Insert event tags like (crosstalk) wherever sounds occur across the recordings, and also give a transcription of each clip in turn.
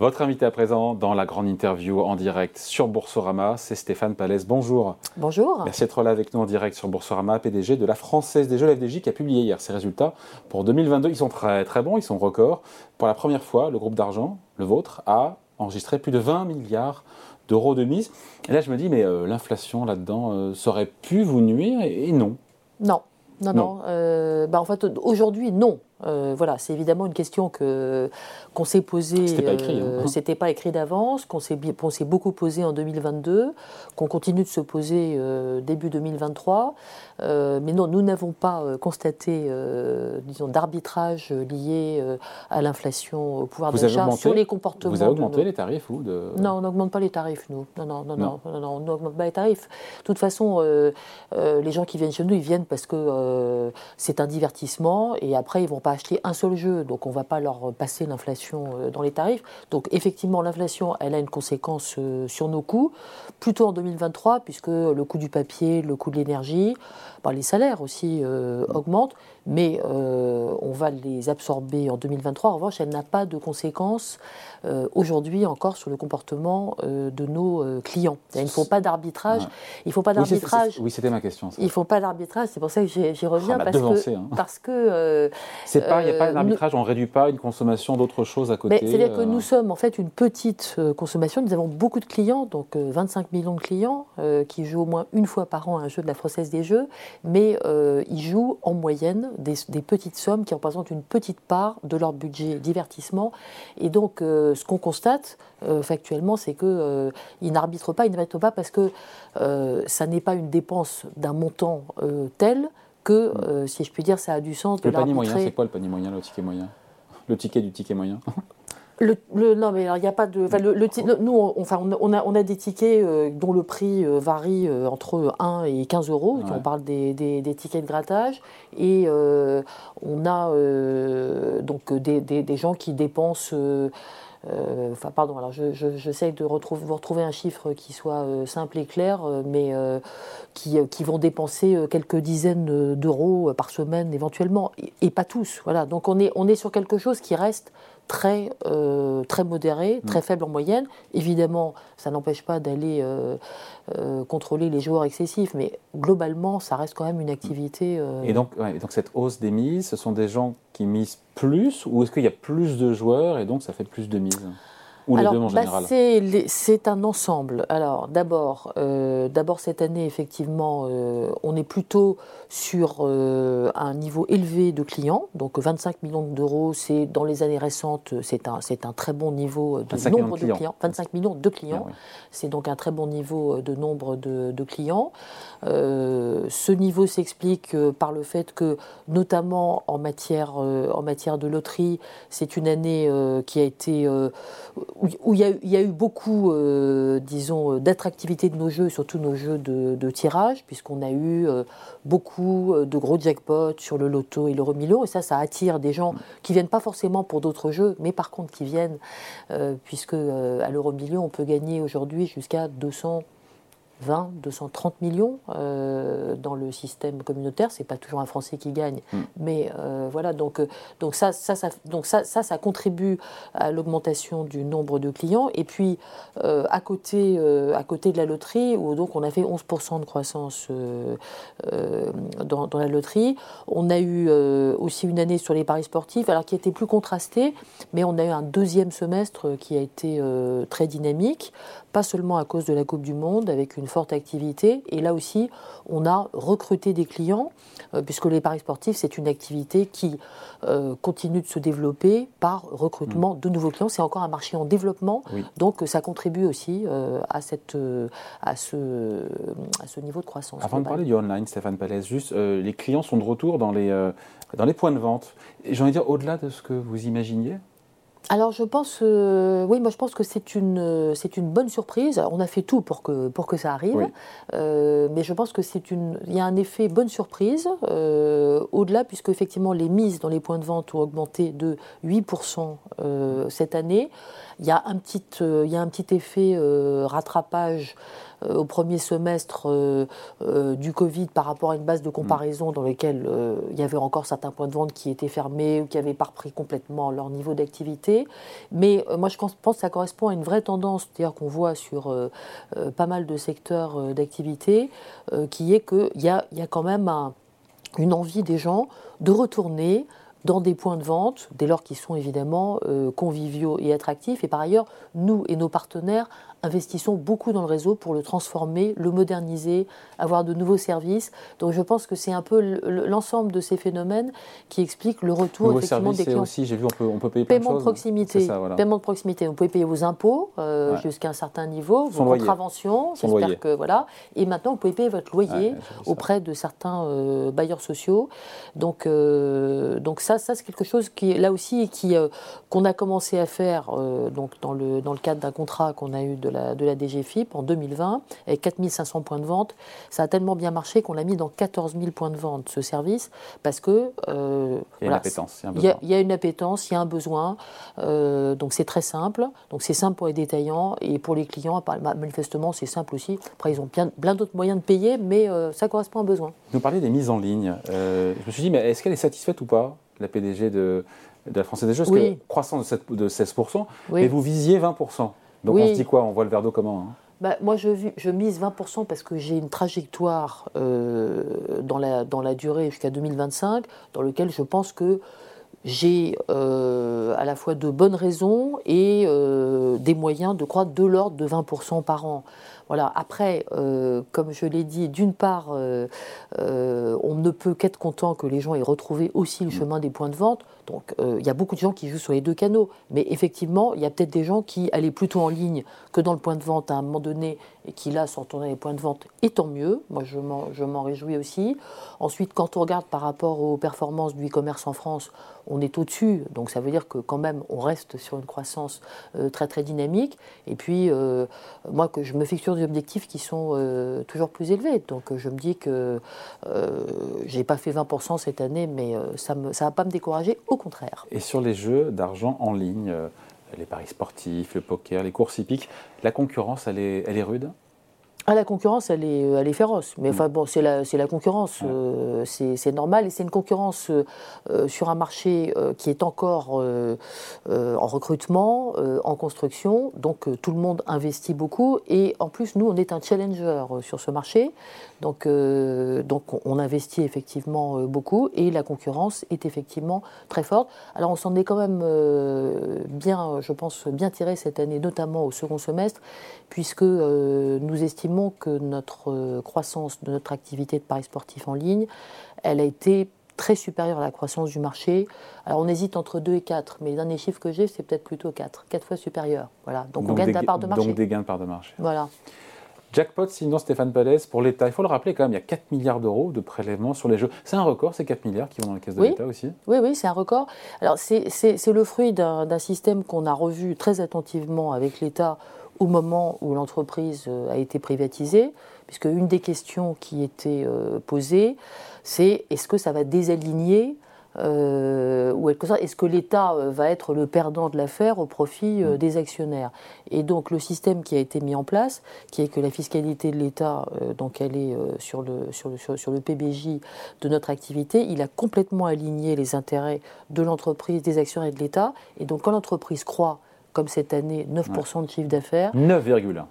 Votre invité à présent dans la grande interview en direct sur Boursorama, c'est Stéphane Palès. Bonjour. Bonjour. Merci d'être là avec nous en direct sur Boursorama, PDG de la Française des Jeux, la FDJ, qui a publié hier ses résultats pour 2022. Ils sont très très bons, ils sont records. Pour la première fois, le groupe d'argent, le vôtre, a enregistré plus de 20 milliards d'euros de mise. Et là, je me dis, mais euh, l'inflation là-dedans, euh, ça aurait pu vous nuire? Et, non. Non, non, non. Euh, bah, en fait, aujourd'hui, non. Euh, voilà, c'est évidemment une question que qu'on s'est posée. C'était pas écrit. Hein. Euh, (laughs) c'était pas écrit d'avance, qu'on s'est beaucoup posé en 2022, qu'on continue de se poser euh, début 2023. mais non, nous n'avons pas constaté, disons, d'arbitrage lié à l'inflation, au pouvoir d'achat sur les comportements. Vous avez augmenté les tarifs ou de... Non, on n'augmente pas les tarifs, nous. Non, non, non, non, non, on n'augmente pas les tarifs. De toute façon, les gens qui viennent chez nous, ils viennent parce que c'est un divertissement et après ils vont pas acheter un seul jeu, donc on ne va pas leur passer l'inflation euh, dans les tarifs. Donc effectivement, l'inflation, elle a une conséquence euh, sur nos coûts, plutôt en 2023, puisque le coût du papier, le coût de l'énergie, bah, les salaires aussi euh, augmentent, mais on va les absorber en 2023. En revanche, elle n'a pas de conséquences aujourd'hui encore sur le comportement de nos clients. Il ne faut pas d'arbitrage. Il faut pas d'arbitrage. Oui, c'était ma question. Il ne faut pas d'arbitrage. C'est pour ça que j'y reviens ah, parce, que, hein. parce que il n'y a pas d'arbitrage, on ne réduit pas une consommation d'autres choses à côté. C'est-à-dire que euh. nous sommes en fait une petite euh, consommation, nous avons beaucoup de clients, donc 25 euh, millions de clients qui jouent au moins une fois par an à un jeu de la Française des Jeux, mais ils jouent en moyenne des, petites sommes qui représentent une petite part de leur budget divertissement. Et donc ce qu'on constate factuellement, c'est qu'ils n'arbitrent pas, ils n'arbitrent pas parce que ça n'est pas une dépense d'un montant tel que, euh, si je puis dire, ça a du sens de Le panier moyen, c'est quoi le panier moyen, le ticket moyen? Le ticket du ticket moyen (laughs) le, non, mais il n'y a pas de. le, nous, on, enfin, on, a, on a des tickets euh, dont le prix euh, varie entre 1 et 15 euros. On parle des, des, tickets de grattage. Et on a donc des, des, gens qui dépensent. Euh, enfin, pardon, alors j'essaie de retrouver, vous retrouver un chiffre qui soit euh, simple et clair, euh, mais qui, qui, vont dépenser quelques dizaines d'euros par semaine éventuellement, et, pas tous. Voilà. Donc on est, on est sur quelque chose qui reste très, euh, très modéré, très mm. faible en moyenne. Évidemment, ça n'empêche pas d'aller euh, euh, contrôler les joueurs excessifs, mais globalement, ça reste quand même une activité. Et donc, donc, cette hausse des mises, ce sont des gens qui misent plus, ou est-ce qu'il y a plus de joueurs et donc ça fait plus de mises? Alors, bah, C'est un ensemble. Alors, d'abord, euh, d'abord cette année, effectivement, euh, on est plutôt sur euh, un niveau élevé de clients. Donc, 25 millions d'euros, c'est dans les années récentes, c'est un, un très bon niveau de nombre de clients. 25 millions de clients. Ah c'est donc un très bon niveau de nombre de, de clients. ce niveau s'explique par le fait que, notamment en matière, en matière de loterie, c'est une année qui a été où, il, y a, eu beaucoup, euh, disons, euh, d'attractivité de nos jeux, surtout nos jeux de, tirage, puisqu'on a eu euh, beaucoup de gros jackpots sur le loto et l'euro million, et ça, ça attire des gens qui viennent pas forcément pour d'autres jeux, mais par contre qui viennent, puisque à l'euro million, on peut gagner aujourd'hui jusqu'à 200 20, 230 millions euh, dans le système communautaire. C'est pas toujours un Français qui gagne, mm. mais euh, voilà. Donc, euh, donc ça, ça, ça, donc ça, ça, ça contribue à l'augmentation du nombre de clients. Et puis à côté, à côté de la loterie, où donc on a fait 11% de croissance dans, dans, la loterie, on a eu aussi une année sur les paris sportifs, alors qui était plus contrastée, mais on a eu un deuxième semestre qui a été très dynamique, pas seulement à cause de la Coupe du Monde, avec une forte activité. Et là aussi, on a recruté des clients, euh, puisque les paris sportifs, c'est une activité qui euh, continue de se développer par recrutement de nouveaux clients. C'est encore un marché en développement, donc ça contribue aussi euh, à, cette, à, ce, à ce niveau de croissance. Avant de parler du online, Stéphane Palès, juste, les clients sont de retour dans les, dans les points de vente. J'ai envie de dire, au-delà de ce que vous imaginiez alors je pense, euh, oui, moi je pense que c'est une, euh, c'est une bonne surprise. On a fait tout pour que, pour que ça arrive, euh, mais je pense que c'est une, il y a un effet bonne surprise au-delà puisque effectivement les mises dans les points de vente ont augmenté de 8% cette année. Il y a un petit, il y a un petit effet rattrapage euh, au premier semestre euh, euh, du Covid par rapport à une base de comparaison dans laquelle il y avait encore certains points de vente qui étaient fermés ou qui n'avaient pas repris complètement leur niveau d'activité. Mais moi, je pense que ça correspond à une vraie tendance, c'est-à-dire qu'on voit sur pas mal de secteurs d'activité, qui est qu'il y a, y a quand même une envie des gens de retourner dans des points de vente, dès lors qu'ils sont évidemment conviviaux et attractifs. Et par ailleurs, nous et nos partenaires investissons beaucoup dans le réseau pour le transformer, le moderniser, avoir de nouveaux services. Donc je pense que c'est un peu l'ensemble de ces phénomènes qui expliquent le retour effectivement des clients. aussi, j'ai vu, on peut, on peut payer paiement de, de proximité. Paiement de proximité. Vous pouvez payer vos impôts euh, jusqu'à un certain niveau, vos contraventions, j'espère que voilà. Et maintenant, vous pouvez payer votre loyer auprès de certains euh, bailleurs sociaux. Donc, euh, donc ça, ça c'est quelque chose qui là aussi qui qu'on a commencé à faire donc dans le dans le cadre d'un contrat qu'on a eu de de la, DGFIP en 2020, avec 4500 points de vente. Ça a tellement bien marché qu'on l'a mis dans 14 000 points de vente, ce service, parce que... Euh, il y a une appétence. Il y, a, une appétence, il y a un besoin. Euh, donc c'est très simple. Donc c'est simple pour les détaillants et pour les clients, manifestement, c'est simple aussi. Après, ils ont plein, plein d'autres moyens de payer, mais euh, ça correspond à un besoin. Vous parlez des mises en ligne. je me suis dit, mais est-ce qu'elle est satisfaite ou pas, la PDG de, de la Française des Jeux? Oui. que croissance de 16%, mais vous visiez 20%. Donc on se dit quoi? On voit le verre d'eau comment hein? Bah, moi, je, je, mise 20% parce que j'ai une trajectoire euh, dans, la, dans la durée jusqu'à 2025, dans lequel je pense que j'ai euh, à la fois de bonnes raisons et euh, des moyens de croître de l'ordre de 20% par an. Voilà. Après, comme je l'ai dit, d'une part, on ne peut qu'être content que les gens aient retrouvé aussi le mm. chemin des points de vente. Donc euh, il y a beaucoup de gens qui jouent sur les deux canaux. Mais effectivement, il y a peut-être des gens qui allaient plutôt en ligne que dans le point de vente à un moment donné et qui là sont tournés les points de vente. Et tant mieux, moi je m'en réjouis aussi. Ensuite, quand on regarde par rapport aux performances du e-commerce en France, on est au-dessus. Donc ça veut dire que quand même on reste sur une croissance euh, très très dynamique. Et puis euh, moi je me fixe sur des objectifs qui sont toujours plus élevés. Donc je me dis que j'ai pas fait 20% cette année, mais ça ne va pas me décourager. Au contraire. Et sur les jeux d'argent en ligne, euh, les paris sportifs, le poker, les courses hippiques, la concurrence, elle est, elle est rude? Ah, la concurrence, elle est, elle est féroce. Mais enfin, bon, c'est la, la, concurrence. Euh, c'est normal. Et c'est une concurrence euh, sur un marché euh, qui est encore en recrutement, en construction. Donc, tout le monde investit beaucoup. Et en plus, nous, on est un challenger sur ce marché. Donc, donc on investit effectivement beaucoup. Et la concurrence est effectivement très forte. Alors, on s'en est quand même bien, je pense, bien tiré cette année, notamment au second semestre, puisque nous estimons que notre euh, croissance de notre activité de paris sportif en ligne, elle a été très supérieure à la croissance du marché. Alors on hésite entre 2 et 4, mais les derniers chiffres que j'ai, c'est peut-être plutôt 4, 4 fois supérieur. Voilà. Donc, on gagne de la part de marché. Donc des gains de part de marché. Voilà. Jackpot, sinon Stéphane Palès, pour l'État, il faut le rappeler quand même, il y a 4 milliards d'euros de prélèvements sur les jeux. C'est un record, ces 4 milliards qui vont dans les caisses de l'État aussi Oui, oui, c'est un record. Alors c'est le fruit d'un système qu'on a revu très attentivement avec l'État au moment où l'entreprise euh, a été privatisée, puisque une des questions qui était euh, posée, c'est est-ce que ça va désaligner euh, ou est-ce que l'État va être le perdant de l'affaire au profit mm. des actionnaires? Et donc le système qui a été mis en place, qui est que la fiscalité de l'État, donc elle est sur, le, sur, le, sur, le PBJ de notre activité, il a complètement aligné les intérêts de l'entreprise, des actionnaires et de l'État. Et donc quand l'entreprise croit comme cette année, 9% de chiffre d'affaires. 9,1.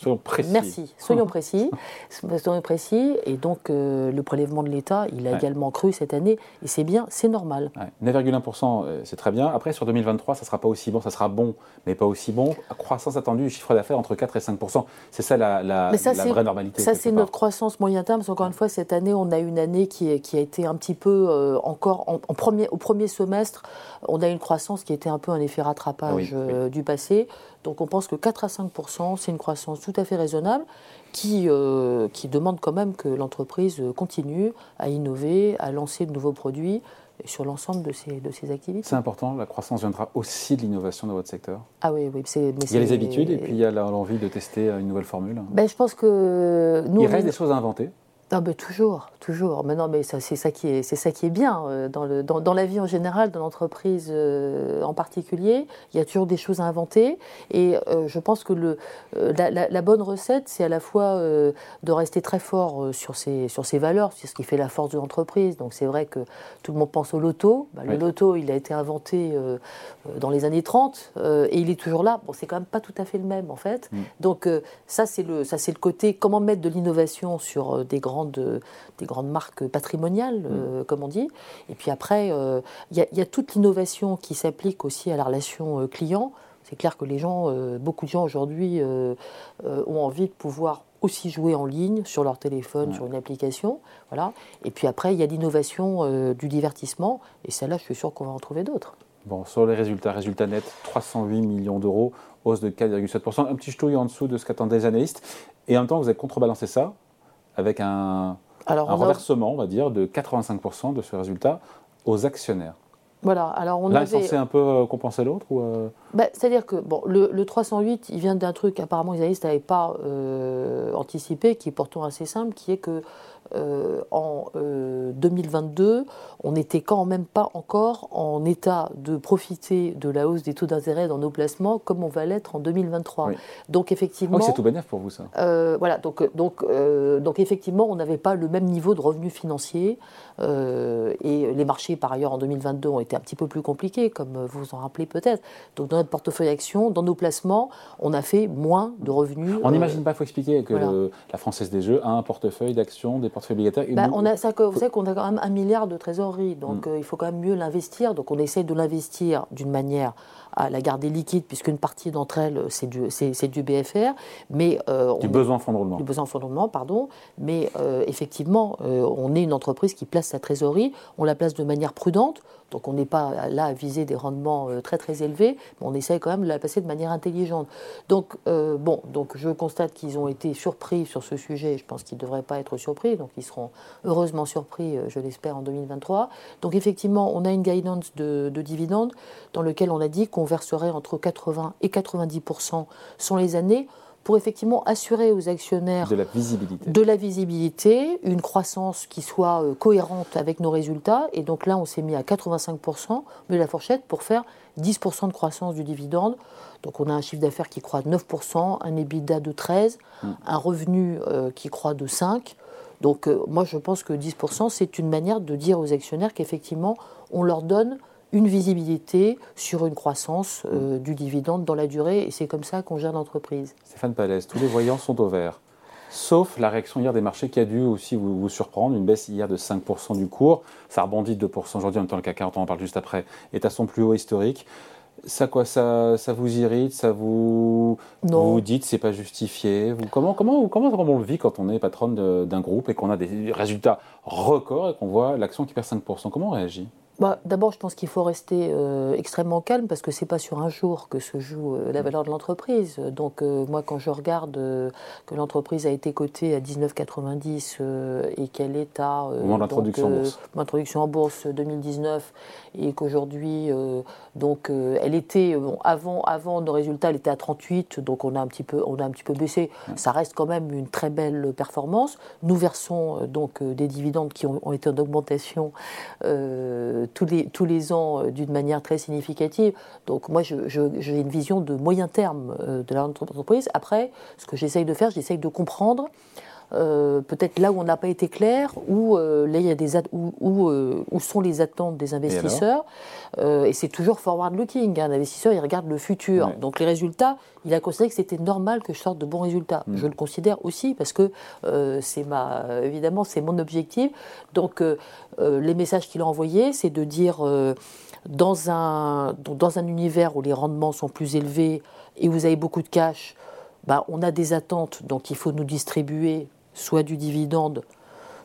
Soyons précis. Merci, soyons précis. (laughs) soyons précis. Et donc, euh, le prélèvement de l'État, il a également cru cette année. Et c'est bien, c'est normal. 9,1%, euh, c'est très bien. Après, sur 2023, ça ne sera pas aussi bon. Ça sera bon, mais pas aussi bon. Croissance attendue, chiffre d'affaires entre 4 et 5%. C'est ça la, la, vraie normalité. Ça, c'est notre croissance moyen terme. Parce encore une fois, cette année, on a une année qui, qui a été un petit peu euh, encore en, premier, au premier semestre. On a une croissance qui était un peu un effet rattrapage du passé. Donc on pense que 4 à 5% c'est une croissance tout à fait raisonnable qui, euh, qui demande quand même que l'entreprise continue à innover, à lancer de nouveaux produits sur l'ensemble de ses, de ses activités. C'est important, la croissance viendra aussi de l'innovation dans votre secteur? Ah oui, oui. il y a les habitudes et puis il y a l'envie de tester une nouvelle formule. Ben, je pense que nous... Il reste des choses à inventer ah ben toujours, toujours. Mais non, mais c'est ça qui est, c'est ça qui est bien euh, dans, le, dans, la vie en général, dans l'entreprise euh, en particulier. Il y a toujours des choses à inventer, et euh, je pense que le, la, bonne recette, c'est à la fois de rester très fort sur ses, sur ses valeurs, c'est ce qui fait la force de l'entreprise. Donc c'est vrai que tout le monde pense au loto. Bah, le loto, il a été inventé dans les années 30 et il est toujours là. Bon, c'est quand même pas tout à fait le même en fait. Mm. Donc ça, c'est le, ça c'est le côté comment mettre de l'innovation sur des grandes des grandes marques patrimoniales, mm. euh, comme on dit. Et puis après, euh, il y, a toute l'innovation qui s'applique aussi à la relation euh, client. C'est clair que les gens, beaucoup de gens aujourd'hui ont envie de pouvoir aussi jouer en ligne sur leur téléphone, sur une application. Voilà. Et puis après, il y a l'innovation du divertissement. Et celle-là, je suis sûr qu'on va en trouver d'autres. Bon, sur les résultats, résultats nets, 308 millions d'euros, hausse de 4,7%, un petit ch'touille en dessous de ce qu'attendaient les analystes. Et en même temps, vous avez contrebalancé ça avec un, renversement, on va dire, de 85% de ce résultat aux actionnaires. Voilà, alors on L'un est censé un peu euh, compenser l'autre ou euh bah, C'est-à-dire que bon, le, 308, il vient d'un truc apparemment les analystes n'avaient pas euh, anticipé, qui est pourtant assez simple, qui est que euh, en 2022, euh, on n'était quand même pas encore en état de profiter de la hausse des taux d'intérêt dans nos placements comme on va l'être en 2023. Donc effectivement, c'est tout bénéf pour vous ça. Euh, voilà, donc donc donc effectivement, on n'avait pas le même niveau de revenus financiers et les marchés par ailleurs en 2022 ont été un petit peu plus compliqués, comme vous vous en rappelez peut-être. Donc dans notre portefeuille actions, dans nos placements, on a fait moins de revenus. On n'imagine pas, il faut expliquer que la Française des Jeux a un portefeuille d'actions, des bah, on a, ça, vous savez qu'on a quand même un milliard de trésorerie, donc mm. euh, il faut quand même mieux l'investir. Donc on essaie de l'investir d'une manière à la garder liquide, puisqu'une partie d'entre elles, c'est du, c'est, du BFR. Mais, euh, du besoin fonds de roulement. Du besoin fonds de roulement, pardon. Mais euh, effectivement, on est une entreprise qui place sa trésorerie, on la place de manière prudente. Donc on n'est pas là à viser des rendements euh, très très élevés, mais on essaye quand même de la passer de manière intelligente. Donc euh, bon, donc je constate qu'ils ont été surpris sur ce sujet. Je pense qu'ils ne devraient pas être surpris, donc ils seront heureusement surpris, euh, je l'espère, en 2023. Donc effectivement, on a une guidance de, de dividendes dans lequel on a dit qu'on verserait entre 80 et 90% sur les années pour effectivement assurer aux actionnaires de la visibilité, de la visibilité une croissance qui soit euh, cohérente avec nos résultats. Et donc là, on s'est mis à 85% de la fourchette pour faire 10% de croissance du dividende. Donc on a un chiffre d'affaires qui croît de 9%, un EBITDA de 13%, mm. un revenu euh, qui croît de 5%. Donc euh, moi, je pense que 10%, c'est une manière de dire aux actionnaires qu'effectivement, on leur donne une visibilité sur une croissance euh, du dividende dans la durée, et c'est comme ça qu'on gère l'entreprise. Stéphane Palès, tous les voyants sont au vert, sauf la réaction hier des marchés qui a dû aussi vous, surprendre, une baisse hier de 5% du cours, ça rebondit de 2% aujourd'hui, en même temps le CAC 40, on en parle juste après, est à son plus haut historique. Ça quoi, ça, ça vous irrite, ça vous, non. vous dites c'est pas justifié. Vous, comment, comment, comment, on le vit quand on est patronne d'un groupe et qu'on a des résultats records et qu'on voit l'action qui perd 5% Comment on réagit? Bah, D'abord, je pense qu'il faut rester euh, extrêmement calme parce que ce n'est pas sur un jour que se joue euh, la valeur de l'entreprise. Donc, euh, moi, quand je regarde que l'entreprise a été cotée à 19,90 et qu'elle est à. De l'introduction en bourse. L'introduction en bourse 2019 et qu'aujourd'hui, donc, elle était. avant, avant nos résultats, elle était à 38, donc on a un petit peu, on a un petit peu baissé. Ça reste quand même une très belle performance. Nous versons donc des dividendes qui ont, ont été en augmentation tous, les, tous les ans euh, d'une manière très significative. Donc moi, j'ai une vision de moyen terme euh, de l'entreprise. Après, ce que j'essaye de faire, j'essaye de comprendre euh, peut-être là où on n'a pas été clair, où, là, il y a des où, où, sont les attentes des investisseurs. Et, c'est toujours forward-looking. Hein. Un investisseur, il regarde le futur. Donc les résultats, il a considéré que c'était normal que je sorte de bons résultats. Mm. Je le considère aussi parce que c'est ma, évidemment, c'est mon objectif. Donc les messages qu'il a envoyés, c'est de dire dans un, dans un univers où les rendements sont plus élevés et vous avez beaucoup de cash, bah, on a des attentes, donc il faut nous distribuer soit du dividende,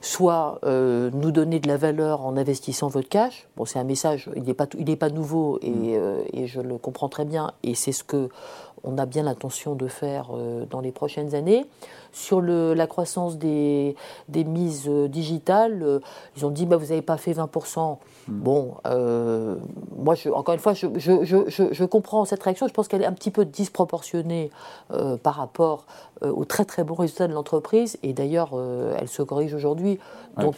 soit euh, nous donner de la valeur en investissant votre cash. Bon, c'est un message, il n'est pas, il pas nouveau et, mm. euh, et, je le comprends très bien et c'est ce que on a bien l'intention de faire dans les prochaines années. Sur le, la croissance des, des mises digitales, ils ont dit bah, vous n'avez pas fait 20%. Hmm. Bon, moi, je, encore une fois, je, je, je, comprends cette réaction. Je pense qu'elle est un petit peu disproportionnée par rapport aux très très bons résultats de l'entreprise. Et d'ailleurs, elle se corrige aujourd'hui. donc,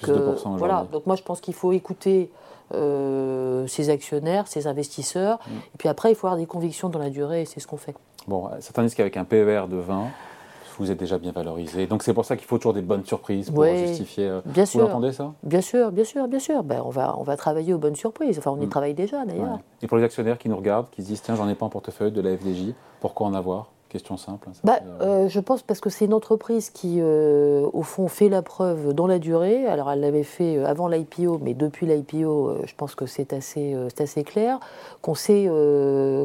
voilà. Donc moi, je pense qu'il faut écouter euh, ses actionnaires, ses investisseurs. Mm. Et puis après, il faut avoir des convictions dans la durée et c'est ce qu'on fait. Bon, certains disent qu'avec un PER de 20, vous êtes déjà bien valorisé. Donc c'est pour ça qu'il faut toujours des bonnes surprises pour justifier. Euh, bien vous entendez ça? Bien sûr, bien sûr, bien sûr. Ben, on, va, on va travailler aux bonnes surprises. Enfin, on y mm. travaille déjà d'ailleurs. Et pour les actionnaires qui nous regardent, qui se disent tiens, j'en ai pas en portefeuille de la FDJ, pourquoi en avoir? Question simple. Hein, bah, euh, je pense parce que c'est une entreprise qui, euh, au fond, fait la preuve dans la durée. Alors, elle l'avait fait euh, avant l'IPO, mais depuis l'IPO, je pense que c'est assez, assez clair, qu'on sait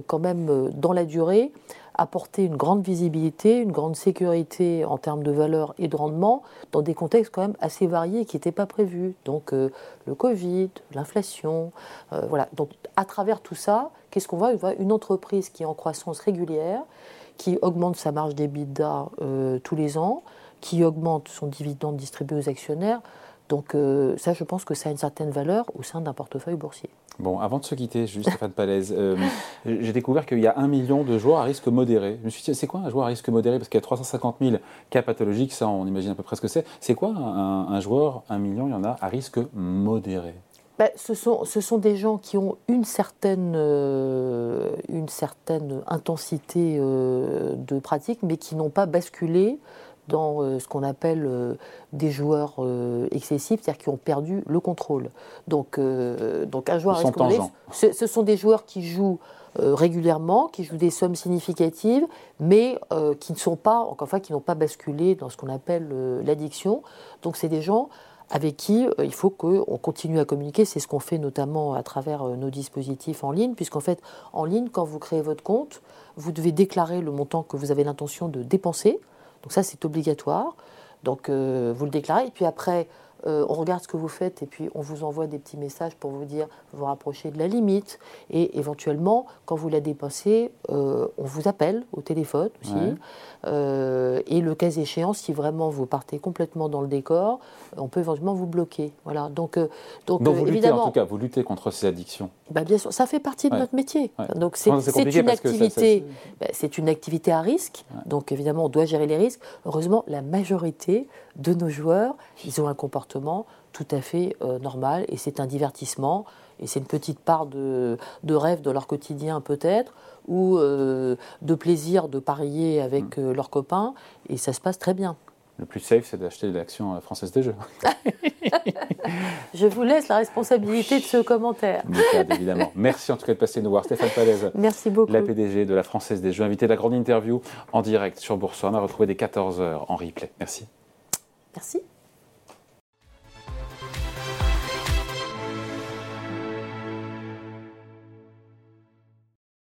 quand même, dans la durée, apporter une grande visibilité, une grande sécurité en termes de valeur et de rendement dans des contextes quand même assez variés qui n'étaient pas prévus. Donc le Covid, l'inflation, voilà. Donc à travers tout ça, qu'est-ce qu'on voit? On voit une entreprise qui est en croissance régulière, qui augmente sa marge d'EBITDA euh, tous les ans, qui augmente son dividende distribué aux actionnaires. Donc euh, ça, je pense que ça a une certaine valeur au sein d'un portefeuille boursier. Bon, avant de se quitter, juste Stéphane Palaise, euh, j'ai découvert qu'il y a un million de joueurs à risque modéré. Je me suis dit, c'est quoi un joueur à risque modéré? Parce qu'il y a 350 000 cas pathologiques, ça on imagine à peu près ce que c'est. C'est quoi un, joueur, un million, il y en a, à risque modéré? Ben, ce, sont, ce, sont, des gens qui ont une certaine, euh, une certaine intensité euh, de pratique, mais qui n'ont pas basculé dans euh, ce qu'on appelle des joueurs excessifs, c'est-à-dire qui ont perdu le contrôle. Donc, donc un joueur ce, ce, sont des joueurs qui jouent régulièrement, qui jouent des sommes significatives, mais qui ne sont pas, encore une fois, qui n'ont pas basculé dans ce qu'on appelle l'addiction. Donc c'est des gens avec qui euh, il faut qu'on continue à communiquer. C'est ce qu'on fait notamment à travers euh, nos dispositifs en ligne, puisqu'en fait, en ligne, quand vous créez votre compte, vous devez déclarer le montant que vous avez l'intention de dépenser. Donc ça, c'est obligatoire. Donc euh, vous le déclarez. Et puis après, on regarde ce que vous faites et puis on vous envoie des petits messages pour vous dire vous rapprocher de la limite. Et éventuellement, quand vous la dépassez, euh, on vous appelle au téléphone aussi. Euh, et le cas échéant, si vraiment vous partez complètement dans le décor, on peut éventuellement vous bloquer. Voilà. Donc, donc, vous évidemment, luttez, en tout cas, vous luttez contre ces addictions. Bah, bien sûr, ça fait partie de notre métier. Donc c'est une activité, bah, c'est une activité à risque. Donc évidemment, on doit gérer les risques. Heureusement, la majorité de nos joueurs, ils ont un comportement tout à fait euh, normal et c'est un divertissement et c'est une petite part de, de, rêve de leur quotidien peut-être ou euh, de plaisir de parier avec mm. euh, leurs copains et ça se passe très bien. Le plus safe, c'est d'acheter l'action française des jeux. (laughs) Je vous laisse la responsabilité de ce commentaire. évidemment. Merci en tout cas de passer nous voir. Stéphane Palaise. Merci beaucoup. La PDG de la Française des Jeux, invité à la grande interview en direct sur Boursorama, retrouvé dès 14h en replay. Merci. Merci.